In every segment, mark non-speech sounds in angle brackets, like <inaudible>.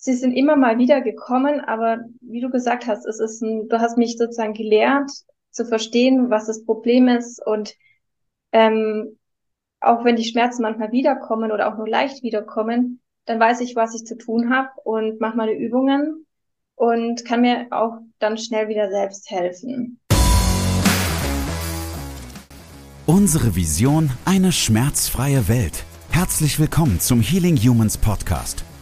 sie sind immer mal wieder gekommen, aber wie du gesagt hast, es ist ein, du hast mich sozusagen gelehrt zu verstehen, was das Problem ist und ähm, auch wenn die Schmerzen manchmal wiederkommen oder auch nur leicht wiederkommen, dann weiß ich, was ich zu tun habe und mache meine Übungen und kann mir auch dann schnell wieder selbst helfen. Unsere Vision, eine schmerzfreie Welt. Herzlich willkommen zum Healing Humans Podcast.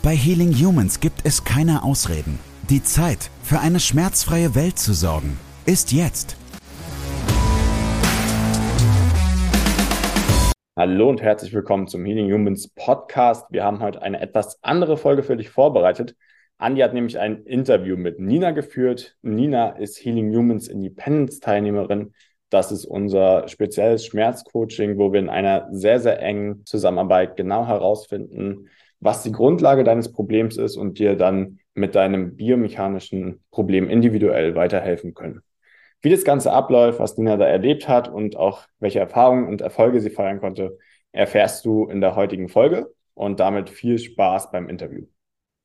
Bei Healing Humans gibt es keine Ausreden. Die Zeit, für eine schmerzfreie Welt zu sorgen, ist jetzt. Hallo und herzlich willkommen zum Healing Humans Podcast. Wir haben heute eine etwas andere Folge für dich vorbereitet. Andi hat nämlich ein Interview mit Nina geführt. Nina ist Healing Humans Independence Teilnehmerin. Das ist unser spezielles Schmerzcoaching, wo wir in einer sehr, sehr engen Zusammenarbeit genau herausfinden, was die Grundlage deines Problems ist und dir dann mit deinem biomechanischen Problem individuell weiterhelfen können. Wie das Ganze abläuft, was Nina da erlebt hat und auch welche Erfahrungen und Erfolge sie feiern konnte, erfährst du in der heutigen Folge und damit viel Spaß beim Interview.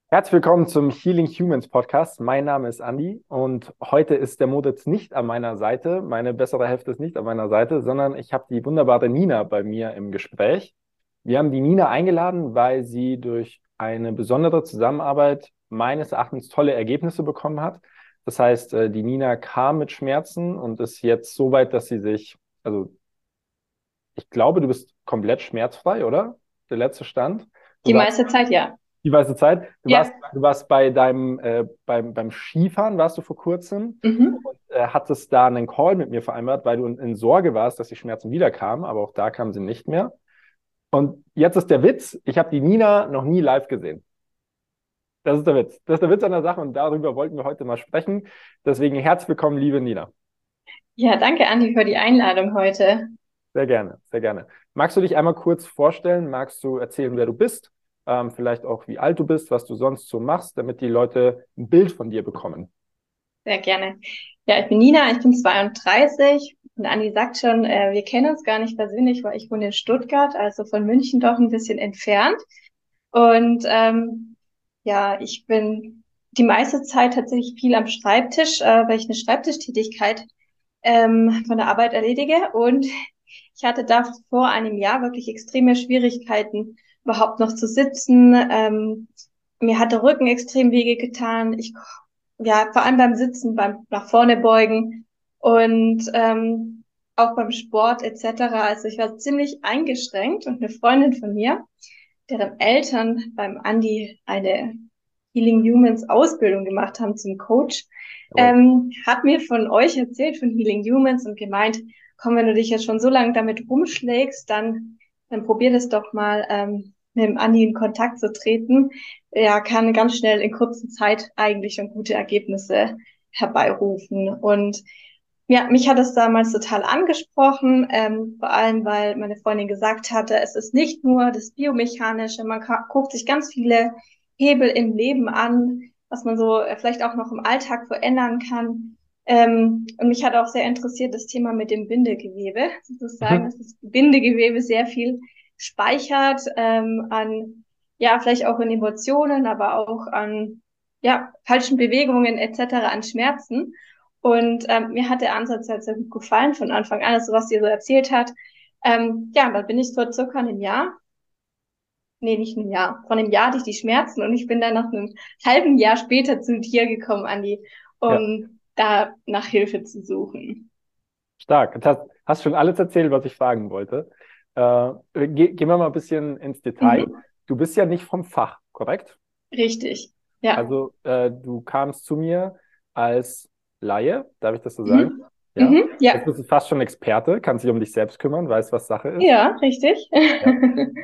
Herzlich willkommen zum Healing Humans Podcast. Mein Name ist Andy und heute ist der Moditz nicht an meiner Seite. Meine bessere Hälfte ist nicht an meiner Seite, sondern ich habe die wunderbare Nina bei mir im Gespräch. Wir haben die Nina eingeladen, weil sie durch eine besondere Zusammenarbeit meines Erachtens tolle Ergebnisse bekommen hat. Das heißt, äh, die Nina kam mit Schmerzen und ist jetzt so weit, dass sie sich, also ich glaube, du bist komplett schmerzfrei, oder? Der letzte Stand. Du die meiste Zeit, ja. Die meiste Zeit. Du, ja. warst, du warst bei deinem, äh, beim, beim Skifahren, warst du vor kurzem mhm. und äh, hattest da einen Call mit mir vereinbart, weil du in, in Sorge warst, dass die Schmerzen wiederkamen, aber auch da kamen sie nicht mehr. Und jetzt ist der Witz, ich habe die Nina noch nie live gesehen. Das ist der Witz. Das ist der Witz an der Sache und darüber wollten wir heute mal sprechen. Deswegen herzlich willkommen, liebe Nina. Ja, danke, Andi, für die Einladung heute. Sehr gerne, sehr gerne. Magst du dich einmal kurz vorstellen? Magst du erzählen, wer du bist? Ähm, vielleicht auch, wie alt du bist, was du sonst so machst, damit die Leute ein Bild von dir bekommen. Sehr gerne. Ja, ich bin Nina, ich bin 32 und Andi sagt schon, äh, wir kennen uns gar nicht persönlich, weil ich wohne in Stuttgart, also von München doch ein bisschen entfernt. Und ähm, ja, ich bin die meiste Zeit tatsächlich viel am Schreibtisch, äh, weil ich eine Schreibtischtätigkeit ähm, von der Arbeit erledige. Und ich hatte da vor einem Jahr wirklich extreme Schwierigkeiten, überhaupt noch zu sitzen. Ähm, mir hat der Rücken extrem wege getan. Ich, ja, vor allem beim Sitzen, beim nach vorne beugen und ähm, auch beim Sport etc. Also ich war ziemlich eingeschränkt und eine Freundin von mir, deren Eltern beim Andi eine Healing Humans Ausbildung gemacht haben zum Coach, oh. ähm, hat mir von euch erzählt, von Healing Humans und gemeint, komm, wenn du dich jetzt schon so lange damit rumschlägst, dann, dann probier das doch mal ähm, mit dem Andi in Kontakt zu treten. Er kann ganz schnell in kurzer Zeit eigentlich schon gute Ergebnisse herbeirufen. Und ja, mich hat es damals total angesprochen, ähm, vor allem weil meine Freundin gesagt hatte, es ist nicht nur das Biomechanische, man guckt sich ganz viele Hebel im Leben an, was man so äh, vielleicht auch noch im Alltag verändern kann. Ähm, und mich hat auch sehr interessiert das Thema mit dem Bindegewebe, sozusagen, mhm. dass das Bindegewebe sehr viel speichert ähm, an, ja, vielleicht auch in Emotionen, aber auch an, ja, falschen Bewegungen etc., an Schmerzen. Und ähm, mir hat der Ansatz halt sehr gut gefallen von Anfang an, also was sie so erzählt hat. Ähm, ja, da bin ich vor circa einem Jahr, nee, nicht einem Jahr, vor einem Jahr hatte ich die Schmerzen und ich bin dann nach einem halben Jahr später zu dir gekommen, Andi, um ja. da nach Hilfe zu suchen. Stark. Hast, hast schon alles erzählt, was ich fragen wollte. Äh, ge gehen wir mal ein bisschen ins Detail. Mhm. Du bist ja nicht vom Fach, korrekt? Richtig, ja. Also äh, du kamst zu mir als Laie, darf ich das so sagen? Mhm. Ja. Mhm, ja. Jetzt bist du fast schon Experte, kannst dich um dich selbst kümmern, weißt, was Sache ist. Ja, richtig. Ja.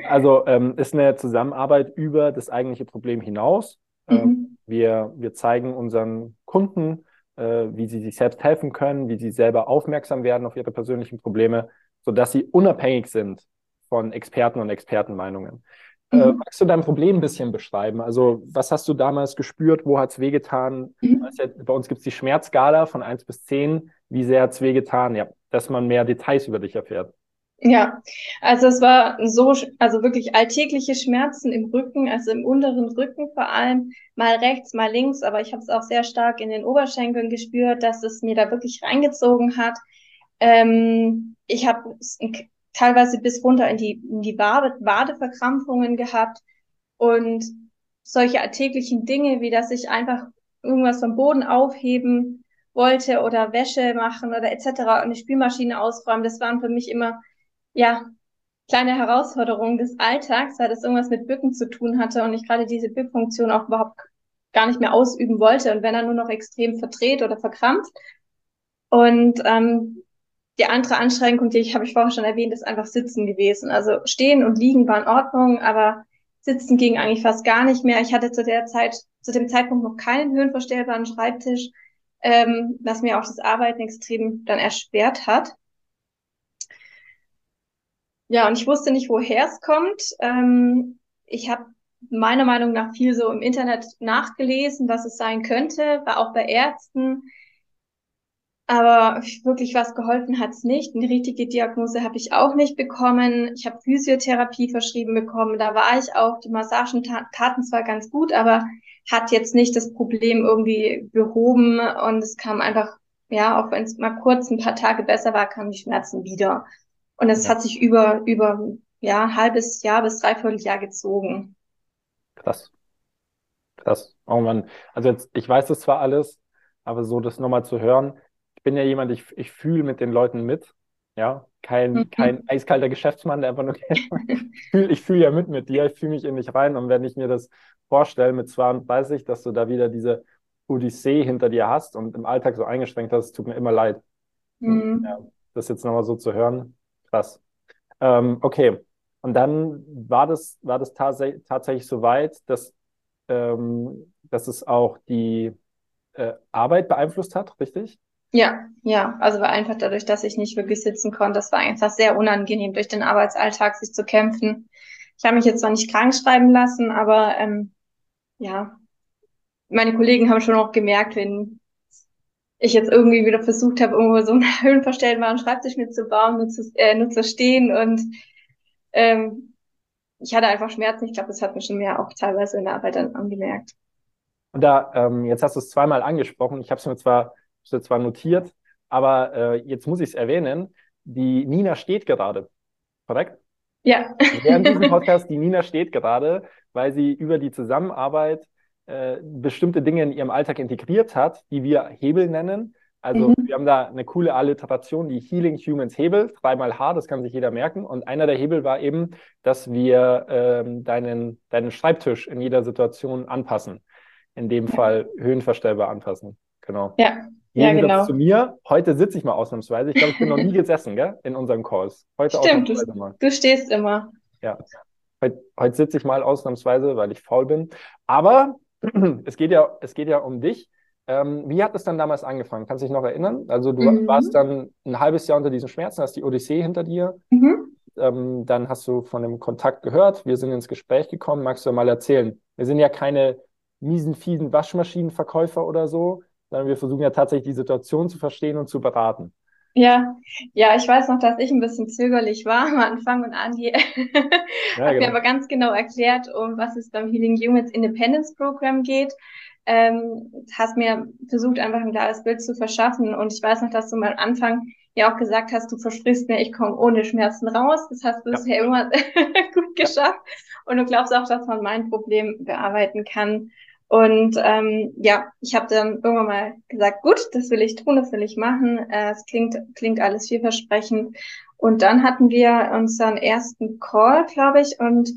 Also ähm, ist eine Zusammenarbeit über das eigentliche Problem hinaus. Ähm, mhm. Wir, wir zeigen unseren Kunden, äh, wie sie sich selbst helfen können, wie sie selber aufmerksam werden auf ihre persönlichen Probleme, sodass sie unabhängig sind von Experten und Expertenmeinungen. Äh, mhm. Magst du dein Problem ein bisschen beschreiben? Also, was hast du damals gespürt? Wo hat es wehgetan? Mhm. Bei uns gibt es die Schmerzskala von 1 bis 10. Wie sehr hat es wehgetan? Ja, dass man mehr Details über dich erfährt. Ja, also es war so, also wirklich alltägliche Schmerzen im Rücken, also im unteren Rücken vor allem, mal rechts, mal links, aber ich habe es auch sehr stark in den Oberschenkeln gespürt, dass es mir da wirklich reingezogen hat. Ähm, ich habe teilweise bis runter in die, in die Wade, Wadeverkrampfungen gehabt und solche alltäglichen Dinge, wie dass ich einfach irgendwas vom Boden aufheben wollte oder Wäsche machen oder etc. und eine Spülmaschine ausräumen, das waren für mich immer ja, kleine Herausforderung des Alltags, weil das irgendwas mit Bücken zu tun hatte und ich gerade diese Bückfunktion auch überhaupt gar nicht mehr ausüben wollte und wenn er nur noch extrem verdreht oder verkrampft. Und ähm, die andere Anstrengung, die ich habe ich vorher schon erwähnt, ist einfach Sitzen gewesen. Also Stehen und Liegen war in Ordnung, aber Sitzen ging eigentlich fast gar nicht mehr. Ich hatte zu der Zeit, zu dem Zeitpunkt noch keinen höhenverstellbaren Schreibtisch, ähm, was mir auch das Arbeiten extrem dann erschwert hat. Ja, und ich wusste nicht, woher es kommt. Ähm, ich habe meiner Meinung nach viel so im Internet nachgelesen, was es sein könnte, war auch bei Ärzten. Aber wirklich was geholfen hat's nicht. Eine richtige Diagnose habe ich auch nicht bekommen. Ich habe Physiotherapie verschrieben bekommen. Da war ich auch. Die Massagen taten zwar ganz gut, aber hat jetzt nicht das Problem irgendwie behoben. Und es kam einfach, ja, auch wenn es mal kurz ein paar Tage besser war, kamen die Schmerzen wieder. Und es ja. hat sich über, über ja, ein halbes Jahr bis dreiviertel Jahr gezogen. Krass. Krass. Oh Mann. Also jetzt, ich weiß das zwar alles, aber so das nochmal zu hören, ich bin ja jemand, ich, ich fühle mit den Leuten mit. Ja, kein, mhm. kein eiskalter Geschäftsmann, der einfach nur <laughs> ich fühle fühl ja mit mit dir, ich fühle mich in dich rein. Und wenn ich mir das vorstelle mit 32, dass du da wieder diese Odyssee hinter dir hast und im Alltag so eingeschränkt hast, tut mir immer leid. Mhm. Ja, das jetzt nochmal so zu hören, Krass. Ähm, okay. Und dann war das, war das tats tatsächlich so weit, dass, ähm, dass es auch die äh, Arbeit beeinflusst hat, richtig? Ja, ja. Also einfach dadurch, dass ich nicht wirklich sitzen konnte. Das war einfach sehr unangenehm, durch den Arbeitsalltag sich zu kämpfen. Ich habe mich jetzt zwar nicht krank schreiben lassen, aber ähm, ja, meine Kollegen haben schon auch gemerkt, wenn ich jetzt irgendwie wieder versucht habe, irgendwo so einen <laughs> höhenverstellbaren Schreibtisch mitzubauen, nur zu, äh, nur zu stehen und ähm, ich hatte einfach Schmerzen. Ich glaube, das hat mir schon mehr auch teilweise in der Arbeit dann angemerkt. Und da, ähm, jetzt hast du es zweimal angesprochen. Ich habe es mir zwar, zwar notiert, aber äh, jetzt muss ich es erwähnen. Die Nina steht gerade, korrekt? Ja. Während diesem <laughs> Podcast, die Nina steht gerade, weil sie über die Zusammenarbeit äh, bestimmte Dinge in ihrem Alltag integriert hat, die wir Hebel nennen. Also mhm. wir haben da eine coole Alliteration, die Healing Humans Hebel, dreimal H, das kann sich jeder merken. Und einer der Hebel war eben, dass wir ähm, deinen, deinen Schreibtisch in jeder Situation anpassen. In dem ja. Fall höhenverstellbar anpassen. Genau. Ja. Ja, genau. zu mir. Heute sitze ich mal ausnahmsweise. Ich glaube, ich bin noch nie <laughs> gesessen, gell? In unseren Calls. Heute Stimmt, du, du stehst immer. Ja. Heute, heute sitze ich mal ausnahmsweise, weil ich faul bin. Aber <clears throat> es geht ja, es geht ja um dich. Ähm, wie hat es dann damals angefangen? Kannst du dich noch erinnern? Also du mhm. warst dann ein halbes Jahr unter diesen Schmerzen, hast die Odyssee hinter dir. Mhm. Ähm, dann hast du von dem Kontakt gehört. Wir sind ins Gespräch gekommen. Magst du mal erzählen? Wir sind ja keine miesen, fiesen Waschmaschinenverkäufer oder so, sondern wir versuchen ja tatsächlich die Situation zu verstehen und zu beraten. Ja, ja, ich weiß noch, dass ich ein bisschen zögerlich war am Anfang und Andi <laughs> ja, hat genau. mir aber ganz genau erklärt, um was es beim Healing Humans Independence Program geht. Ähm, hast mir versucht, einfach ein klares Bild zu verschaffen. Und ich weiß noch, dass du mal am Anfang ja auch gesagt hast, du versprichst mir, ich komme ohne Schmerzen raus. Das hast du ja. bisher immer <laughs> gut geschafft. Und du glaubst auch, dass man mein Problem bearbeiten kann. Und ähm, ja, ich habe dann irgendwann mal gesagt, gut, das will ich tun, das will ich machen. Äh, es klingt, klingt alles vielversprechend. Und dann hatten wir unseren ersten Call, glaube ich, und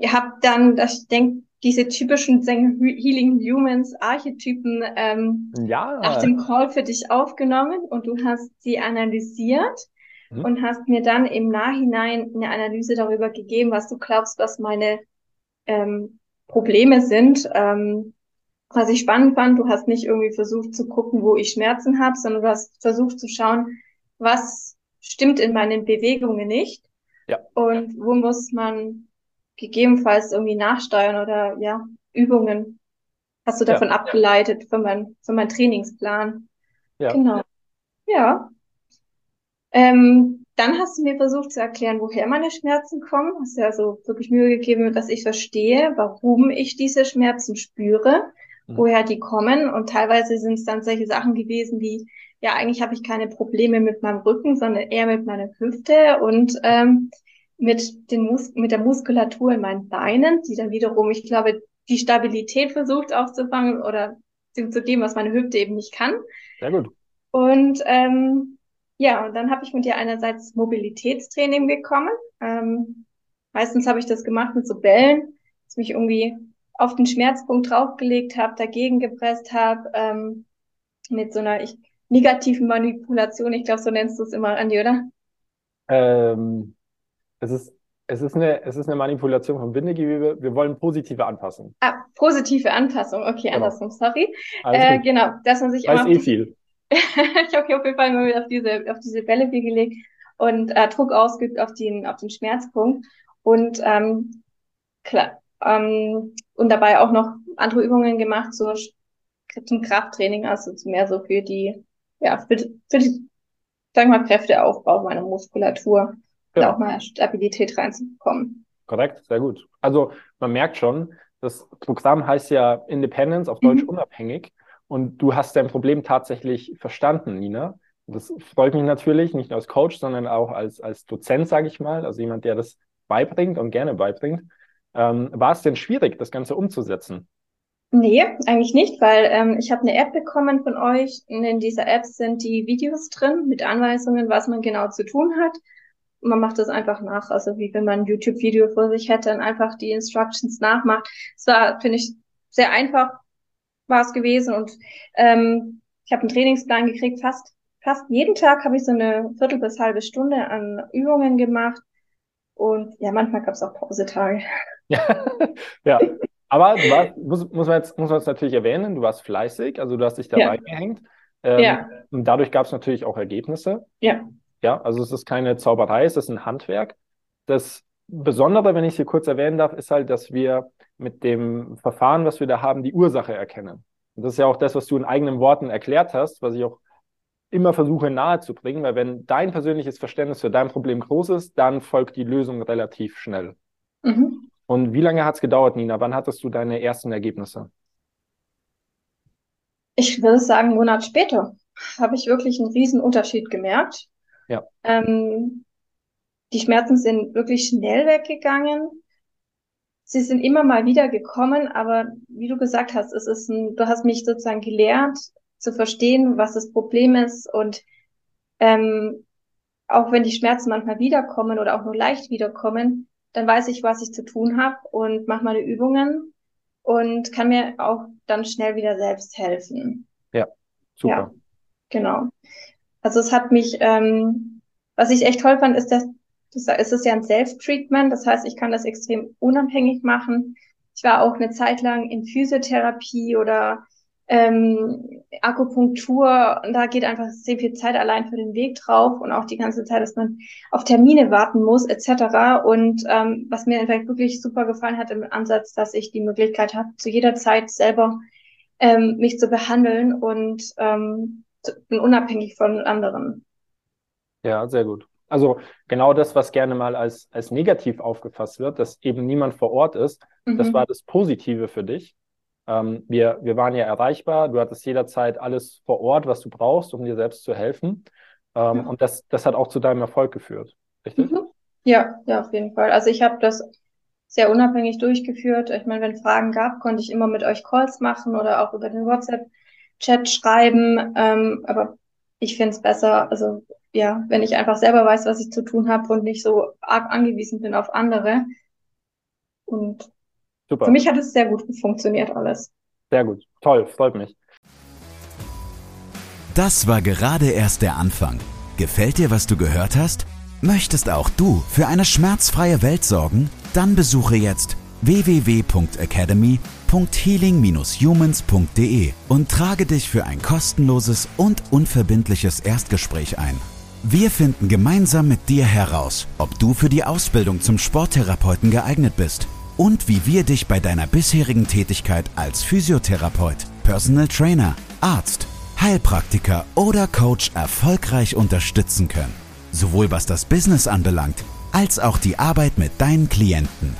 ihr habt dann, ich denke, diese typischen Healing Humans Archetypen ähm, ja. nach dem Call für dich aufgenommen und du hast sie analysiert mhm. und hast mir dann im Nachhinein eine Analyse darüber gegeben, was du glaubst, was meine ähm, Probleme sind. Ähm, was ich spannend fand, du hast nicht irgendwie versucht zu gucken, wo ich Schmerzen habe, sondern du hast versucht zu schauen, was stimmt in meinen Bewegungen nicht Ja. und wo muss man gegebenenfalls irgendwie nachsteuern oder ja, Übungen hast du Ja. davon abgeleitet für mein, für meinen Trainingsplan. Ja. Genau. Ja. Ähm, dann hast du mir versucht zu erklären, woher meine Schmerzen kommen. Hast ja so wirklich Mühe gegeben, dass ich verstehe, warum ich diese Schmerzen spüre, Mhm. woher die kommen. Und teilweise sind es dann solche Sachen gewesen wie, ja, eigentlich habe ich keine Probleme mit meinem Rücken, sondern eher mit meiner Hüfte und ähm, mit den Mus mit der Muskulatur in meinen Beinen, die dann wiederum, ich glaube, die Stabilität versucht aufzufangen oder dem zu geben, was meine Hüfte eben nicht kann. Sehr gut. Und ähm, ja, und dann habe ich mit dir einerseits Mobilitätstraining bekommen. Ähm, meistens habe ich das gemacht mit so Bällen, dass ich mich irgendwie auf den Schmerzpunkt draufgelegt habe, dagegen gepresst habe, ähm, mit so einer ich, negativen Manipulation. Ich glaube, so nennst du es immer, Andi, oder? Ähm, es ist, es ist eine, es ist eine Manipulation vom Bindegewebe. Wir wollen positive Anpassung. Ah, positive Anpassung. Okay, Genau. andersrum, sorry. Äh, genau, dass man sich immer Weiß auf eh viel. <laughs> ich habe mich auf jeden Fall mal wieder auf diese, auf diese Bälle hier gelegt und äh, Druck ausgeübt auf den, auf den Schmerzpunkt und ähm, klar, ähm, und dabei auch noch andere Übungen gemacht, so zum Krafttraining, also mehr so für die, ja, für, für die, wir mal, Kräfteaufbau meiner Muskulatur, Genau. auch mal Stabilität reinzubekommen. Korrekt, sehr gut. Also man merkt schon, das Programm heißt ja Independence, auf Deutsch Mhm. unabhängig. Und du hast dein Problem tatsächlich verstanden, Nina. Das freut mich natürlich, nicht nur als Coach, sondern auch als, als Dozent, sage ich mal, also jemand, der das beibringt und gerne beibringt. Ähm, war es denn schwierig, das Ganze umzusetzen? Nee, eigentlich nicht, weil ähm, ich habe eine App bekommen von euch und in dieser App sind die Videos drin mit Anweisungen, was man genau zu tun hat. Man macht das einfach nach, also wie wenn man ein YouTube-Video vor sich hätte und einfach die Instructions nachmacht. Es war, finde ich, sehr einfach war es gewesen und ähm, ich habe einen Trainingsplan gekriegt. Fast, fast jeden Tag habe ich so eine Viertel bis halbe Stunde an Übungen gemacht und ja, manchmal gab es auch Pausetage. Ja, <laughs> ja. Aber du warst, muss, muss man jetzt, muss man jetzt natürlich erwähnen, du warst fleißig, also du hast dich da Ja. reingehängt. Ähm, Ja. Und dadurch gab es natürlich auch Ergebnisse. Ja. Ja, also es ist keine Zauberei, es ist ein Handwerk. Das Besondere, wenn ich es hier kurz erwähnen darf, ist halt, dass wir mit dem Verfahren, was wir da haben, die Ursache erkennen. Und das ist ja auch das, was du in eigenen Worten erklärt hast, was ich auch immer versuche nahezubringen, weil wenn dein persönliches Verständnis für dein Problem groß ist, dann folgt die Lösung relativ schnell. Mhm. Und wie lange hat es gedauert, Nina? Wann hattest du deine ersten Ergebnisse? Ich würde sagen, einen Monat später habe ich wirklich einen riesen Unterschied gemerkt. Ja. Ähm, die Schmerzen sind wirklich schnell weggegangen. Sie sind immer mal wieder gekommen, aber wie du gesagt hast, es ist ein, du hast mich sozusagen gelernt zu verstehen, was das Problem ist und ähm, auch wenn die Schmerzen manchmal wiederkommen oder auch nur leicht wiederkommen, dann weiß ich, was ich zu tun habe und mache meine Übungen und kann mir auch dann schnell wieder selbst helfen. Super. Ja. Genau. Also es hat mich, ähm, was ich echt toll fand, ist, dass das, ist ja ein Self-Treatment, das heißt, ich kann das extrem unabhängig machen. Ich war auch eine Zeit lang in Physiotherapie oder ähm, Akupunktur und da geht einfach sehr viel Zeit allein für den Weg drauf und auch die ganze Zeit, dass man auf Termine warten muss etc. Und ähm, was mir einfach wirklich super gefallen hat im Ansatz, dass ich die Möglichkeit habe, zu jeder Zeit selber ähm, mich zu behandeln und ähm, bin unabhängig von anderen. Ja, sehr gut. Also genau das, was gerne mal als, als negativ aufgefasst wird, dass eben niemand vor Ort ist, das Mhm. war das Positive für dich. Ähm, wir, wir waren ja erreichbar, du hattest jederzeit alles vor Ort, was du brauchst, um dir selbst zu helfen. Ähm, Ja. Und das, das hat auch zu deinem Erfolg geführt, richtig? Mhm. Ja, ja, auf jeden Fall. Also ich habe das sehr unabhängig durchgeführt. Ich meine, wenn Fragen gab, konnte ich immer mit euch Calls machen oder auch über den WhatsApp-Chat schreiben. Ähm, aber ich finde es besser, also ja, wenn ich einfach selber weiß, was ich zu tun habe und nicht so arg angewiesen bin auf andere. Und Super, für mich hat es sehr gut funktioniert alles. sehr gut, toll, freut mich. Das war gerade erst der Anfang. Gefällt dir, was du gehört hast? Möchtest auch du für eine schmerzfreie Welt sorgen? Dann besuche jetzt www.academy.healing-humans.de und trage dich für ein kostenloses und unverbindliches Erstgespräch ein. Wir finden gemeinsam mit dir heraus, ob du für die Ausbildung zum Sporttherapeuten geeignet bist und wie wir dich bei deiner bisherigen Tätigkeit als Physiotherapeut, Personal Trainer, Arzt, Heilpraktiker oder Coach erfolgreich unterstützen können. Sowohl was das Business anbelangt, als auch die Arbeit mit deinen Klienten.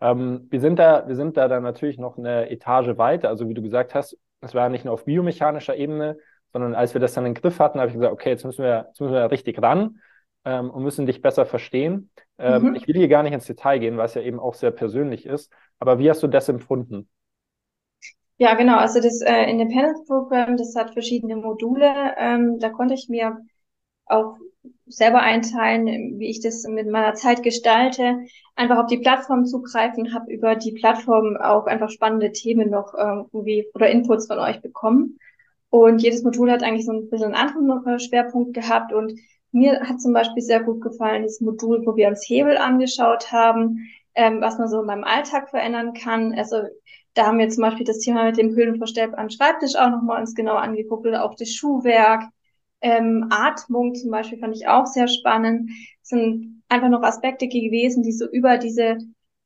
Ähm, wir, sind da, wir sind da dann natürlich noch eine Etage weiter. Also wie du gesagt hast, es war nicht nur auf biomechanischer Ebene, sondern als wir das dann in den Griff hatten, habe ich gesagt, okay, jetzt müssen wir, jetzt müssen wir richtig ran ähm, und müssen dich besser verstehen. Ähm, mhm. Ich will hier gar nicht ins Detail gehen, weil es ja eben auch sehr persönlich ist. Aber wie hast du das empfunden? Ja, genau. Also das äh, Independence Program, das hat verschiedene Module. Ähm, da konnte ich mir auch selber einteilen, wie ich das mit meiner Zeit gestalte, einfach auf die Plattform zugreifen, habe über die Plattform auch einfach spannende Themen noch irgendwie oder Inputs von euch bekommen. Und jedes Modul hat eigentlich so ein bisschen einen anderen Schwerpunkt gehabt und mir hat zum Beispiel sehr gut gefallen das Modul, wo wir uns Hebel angeschaut haben, ähm, was man so in meinem Alltag verändern kann. Also da haben wir zum Beispiel das Thema mit dem Höhlenverstellb am Schreibtisch auch nochmal uns genau angeguckt oder auch das Schuhwerk. Ähm, Atmung zum Beispiel fand ich auch sehr spannend. Das sind einfach noch Aspekte gewesen, die so über diese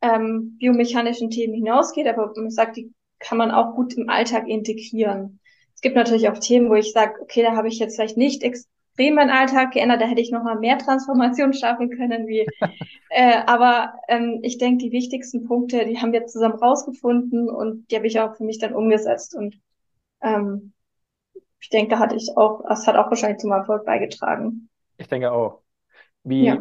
ähm, biomechanischen Themen hinausgeht, aber man sagt, die kann man auch gut im Alltag integrieren. Es gibt natürlich auch Themen, wo ich sage, okay, da habe ich jetzt vielleicht nicht extrem meinen Alltag geändert, da hätte ich noch mal mehr Transformation schaffen können, wie, <laughs> äh, aber ähm, ich denke, die wichtigsten Punkte, die haben wir zusammen rausgefunden und die habe ich auch für mich dann umgesetzt und ähm, ich denke, hatte ich auch, das hat auch wahrscheinlich zum Erfolg beigetragen. Ich denke auch. Wie, ja.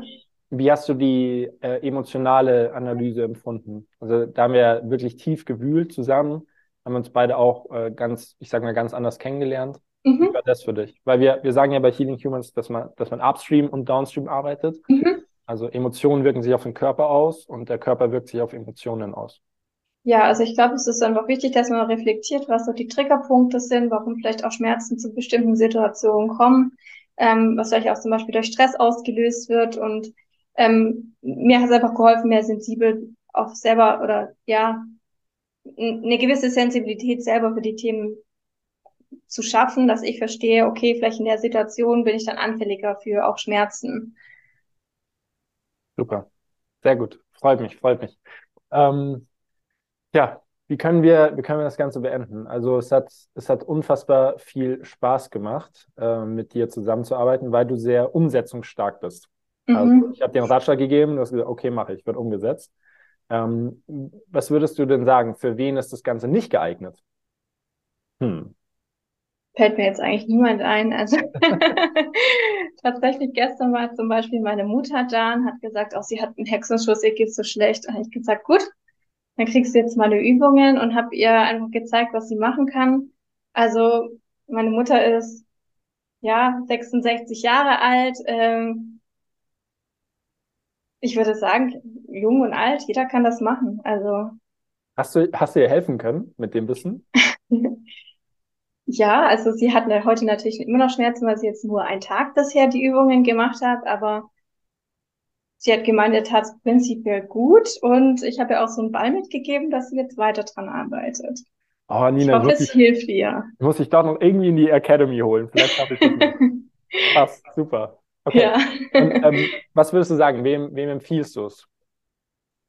wie hast du die äh, emotionale Analyse empfunden? Also da haben wir wirklich tief gewühlt zusammen, haben uns beide auch äh, ganz, ich sag mal, ganz anders kennengelernt. Mhm. Wie war das für dich? Weil wir, wir sagen ja bei Healing Humans, dass man, dass man upstream und downstream arbeitet. Mhm. Also Emotionen wirken sich auf den Körper aus und der Körper wirkt sich auf Emotionen aus. Ja, also ich glaube, es ist einfach wichtig, dass man reflektiert, was so die Triggerpunkte sind, warum vielleicht auch Schmerzen zu bestimmten Situationen kommen, ähm, was vielleicht auch zum Beispiel durch Stress ausgelöst wird. Und ähm, mir hat es einfach geholfen, mehr sensibel auf selber oder ja, eine gewisse Sensibilität selber für die Themen zu schaffen, dass ich verstehe, okay, vielleicht in der Situation bin ich dann anfälliger für auch Schmerzen. Super. Sehr gut. Freut mich, freut mich. Ähm, ja, wie können wir, wie können wir das Ganze beenden? Also es hat, es hat unfassbar viel Spaß gemacht, äh, mit dir zusammenzuarbeiten, weil du sehr umsetzungsstark bist. Mhm. Also ich habe dir einen Ratschlag gegeben, du hast gesagt, okay, mache ich, wird umgesetzt. Ähm, was würdest du denn sagen, für wen ist das Ganze nicht geeignet? Hm. Fällt mir jetzt eigentlich niemand ein. Also <laughs> <laughs> tatsächlich gestern war zum Beispiel meine Mutter da und hat gesagt, auch sie hat einen Hexenschuss, ihr geht so schlecht. Und ich gesagt, gut, dann kriegst du jetzt meine Übungen und habe ihr einfach gezeigt, was sie machen kann. Also meine Mutter ist ja 66 Jahre alt. Ähm, ich würde sagen, jung und alt, jeder kann das machen. Also hast du hast du ihr helfen können mit dem Wissen? <laughs> ja, also sie hat heute natürlich immer noch Schmerzen, weil sie jetzt nur einen Tag bisher die Übungen gemacht hat, aber sie hat gemeint, er tat prinzipiell gut und ich habe ihr auch so einen Ball mitgegeben, dass sie jetzt weiter dran arbeitet. Oh, Nina, ich hoffe, es hilft ihr. Muss ich doch noch irgendwie in die Academy holen. Vielleicht habe ich das noch. <laughs> Passt, super. Okay. Ja. Und, ähm, was würdest du sagen? Wem, wem empfiehlst du es?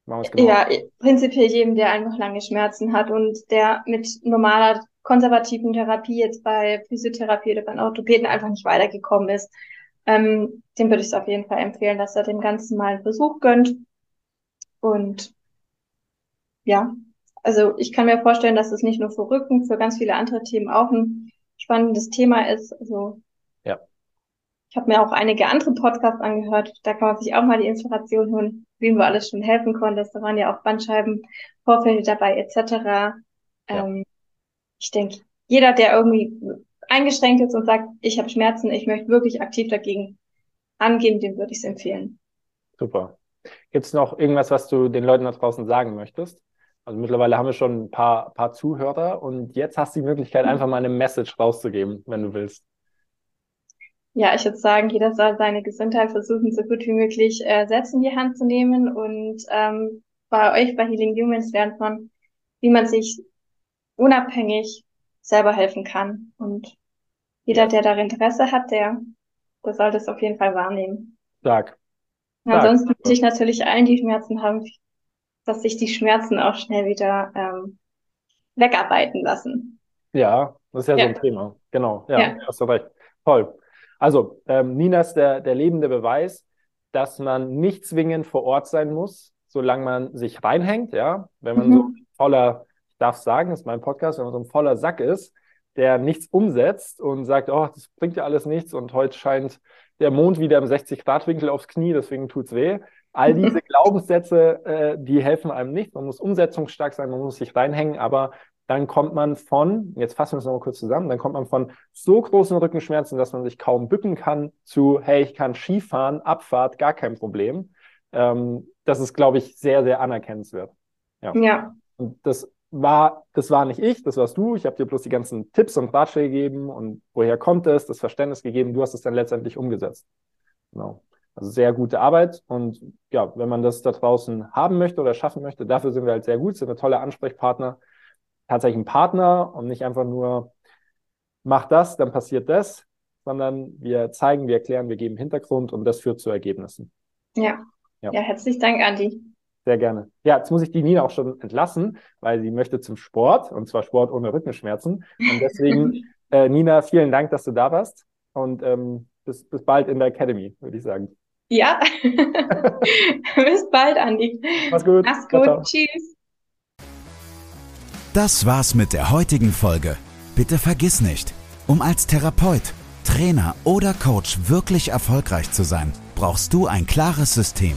Genau. Ja, prinzipiell jedem, der einfach lange Schmerzen hat und der mit normaler konservativen Therapie jetzt bei Physiotherapie oder bei Orthopäden einfach nicht weitergekommen ist ähm, dem würde ich es auf jeden Fall empfehlen, dass er dem Ganzen mal einen Versuch gönnt. Und ja, also ich kann mir vorstellen, dass es nicht nur für Rücken, für ganz viele andere Themen auch ein spannendes Thema ist. Also ja. ich habe mir auch einige andere Podcasts angehört. Da kann man sich auch mal die Inspiration holen, wem du alles schon helfen konntest. Da waren ja auch Bandscheiben, Vorfälle dabei etc. Ja. Ähm, ich denke, jeder, der irgendwie eingeschränkt ist und sagt, ich habe Schmerzen, ich möchte wirklich aktiv dagegen angehen, dem würde ich es empfehlen. Super. Gibt es noch irgendwas, was du den Leuten da draußen sagen möchtest? Also mittlerweile haben wir schon ein paar, paar Zuhörer und jetzt hast du die Möglichkeit, einfach mal eine Message rauszugeben, wenn du willst. Ja, ich würde sagen, jeder soll seine Gesundheit versuchen, so gut wie möglich äh, selbst in die Hand zu nehmen. Und ähm, bei euch, bei Healing Humans, lernt man, wie man sich unabhängig selber helfen kann. Und jeder, der darin Interesse hat, der, der soll das auf jeden Fall wahrnehmen. Stark. Ansonsten wünsche ich natürlich allen, die Schmerzen haben, dass sich die Schmerzen auch schnell wieder ähm, wegarbeiten lassen. Ja, das ist ja, ja. so ein Thema. Genau, ja, ja, hast du recht. Toll. Also, ähm, Nina ist der, der lebende Beweis, dass man nicht zwingend vor Ort sein muss, solange man sich reinhängt, ja. Wenn man mhm. so voller, ich darf sagen, das ist mein Podcast, wenn man so ein voller Sack ist, der nichts umsetzt und sagt, oh, das bringt ja alles nichts und heute scheint der Mond wieder im 60-Grad-Winkel aufs Knie, deswegen tut's weh. All diese Glaubenssätze, äh, die helfen einem nicht. Man muss umsetzungsstark sein, man muss sich reinhängen, aber dann kommt man von, jetzt fassen wir es nochmal kurz zusammen, dann kommt man von so großen Rückenschmerzen, dass man sich kaum bücken kann, zu, hey, ich kann Skifahren, Abfahrt, gar kein Problem. Ähm, das ist, glaube ich, sehr, sehr anerkennenswert. Ja. ja. Und das war, das war nicht ich, das warst du. Ich habe dir bloß die ganzen Tipps und Ratschläge gegeben und woher kommt es, das Verständnis gegeben. Du hast es dann letztendlich umgesetzt. Genau. Also sehr gute Arbeit. Und ja, wenn man das da draußen haben möchte oder schaffen möchte, dafür sind wir halt sehr gut, sind wir tolle Ansprechpartner. Tatsächlich ein Partner und nicht einfach nur, mach das, dann passiert das, sondern wir zeigen, wir erklären, wir geben Hintergrund und das führt zu Ergebnissen. Ja. Ja, ja herzlichen Dank, Andi. Sehr gerne. Ja, jetzt muss ich die Nina auch schon entlassen, weil sie möchte zum Sport und zwar Sport ohne Rückenschmerzen. Und deswegen, <laughs> äh, Nina, vielen Dank, dass du da warst und ähm, bis, bis bald in der Academy, würde ich sagen. Ja, <laughs> bis bald, Andi. Mach's gut. Mach's gut. Ciao, ciao. Tschüss. Das war's mit der heutigen Folge. Bitte vergiss nicht, um als Therapeut, Trainer oder Coach wirklich erfolgreich zu sein, brauchst du ein klares System.